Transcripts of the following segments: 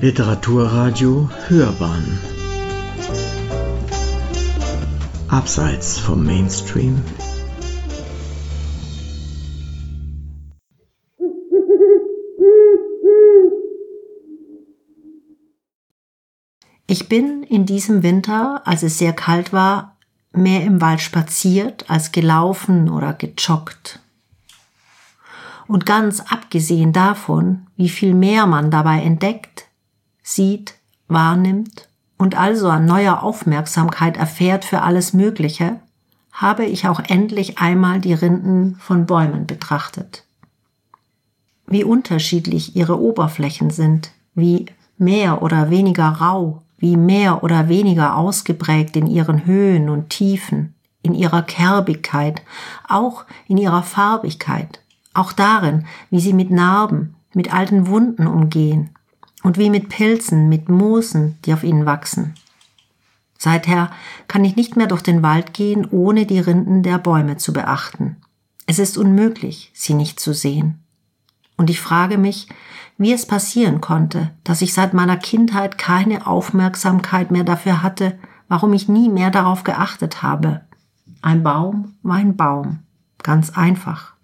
Literaturradio Hörbahn Abseits vom Mainstream Ich bin in diesem Winter, als es sehr kalt war, mehr im Wald spaziert als gelaufen oder gejoggt. Und ganz abgesehen davon, wie viel mehr man dabei entdeckt, sieht, wahrnimmt und also an neuer Aufmerksamkeit erfährt für alles Mögliche, habe ich auch endlich einmal die Rinden von Bäumen betrachtet. Wie unterschiedlich ihre Oberflächen sind, wie mehr oder weniger rau, wie mehr oder weniger ausgeprägt in ihren Höhen und Tiefen, in ihrer Kerbigkeit, auch in ihrer Farbigkeit, auch darin, wie sie mit Narben, mit alten Wunden umgehen und wie mit Pilzen, mit Moosen, die auf ihnen wachsen. Seither kann ich nicht mehr durch den Wald gehen, ohne die Rinden der Bäume zu beachten. Es ist unmöglich, sie nicht zu sehen. Und ich frage mich, wie es passieren konnte, dass ich seit meiner Kindheit keine Aufmerksamkeit mehr dafür hatte, warum ich nie mehr darauf geachtet habe. Ein Baum war ein Baum. Ganz einfach.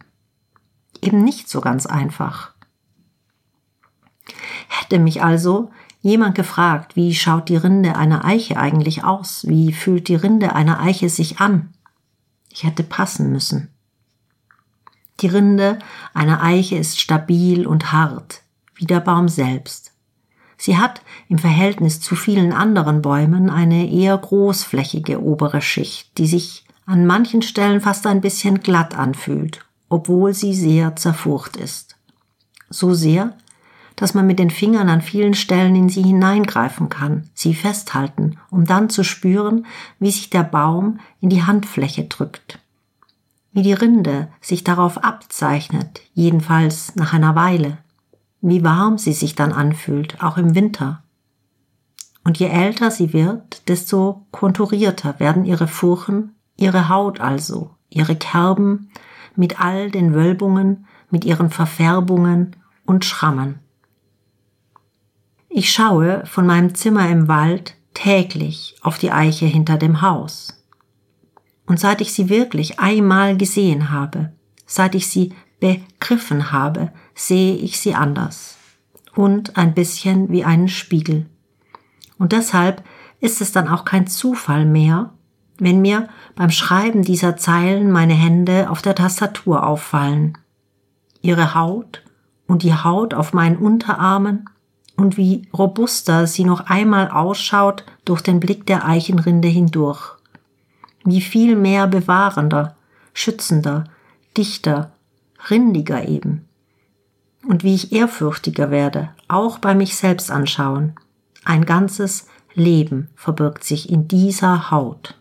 Eben nicht so ganz einfach. Hätte mich also jemand gefragt, wie schaut die Rinde einer Eiche eigentlich aus? Wie fühlt die Rinde einer Eiche sich an? Ich hätte passen müssen. Die Rinde einer Eiche ist stabil und hart wie der Baum selbst. Sie hat im Verhältnis zu vielen anderen Bäumen eine eher großflächige obere Schicht, die sich an manchen Stellen fast ein bisschen glatt anfühlt, obwohl sie sehr zerfurcht ist. So sehr, dass man mit den Fingern an vielen Stellen in sie hineingreifen kann, sie festhalten, um dann zu spüren, wie sich der Baum in die Handfläche drückt. Wie die Rinde sich darauf abzeichnet, jedenfalls nach einer Weile wie warm sie sich dann anfühlt, auch im Winter. Und je älter sie wird, desto konturierter werden ihre Furchen, ihre Haut also, ihre Kerben mit all den Wölbungen, mit ihren Verfärbungen und Schrammen. Ich schaue von meinem Zimmer im Wald täglich auf die Eiche hinter dem Haus. Und seit ich sie wirklich einmal gesehen habe, seit ich sie begriffen habe, sehe ich sie anders und ein bisschen wie einen Spiegel. Und deshalb ist es dann auch kein Zufall mehr, wenn mir beim Schreiben dieser Zeilen meine Hände auf der Tastatur auffallen. Ihre Haut und die Haut auf meinen Unterarmen und wie robuster sie noch einmal ausschaut durch den Blick der Eichenrinde hindurch. Wie viel mehr bewahrender, schützender, dichter, rindiger eben und wie ich ehrfürchtiger werde, auch bei mich selbst anschauen. Ein ganzes Leben verbirgt sich in dieser Haut.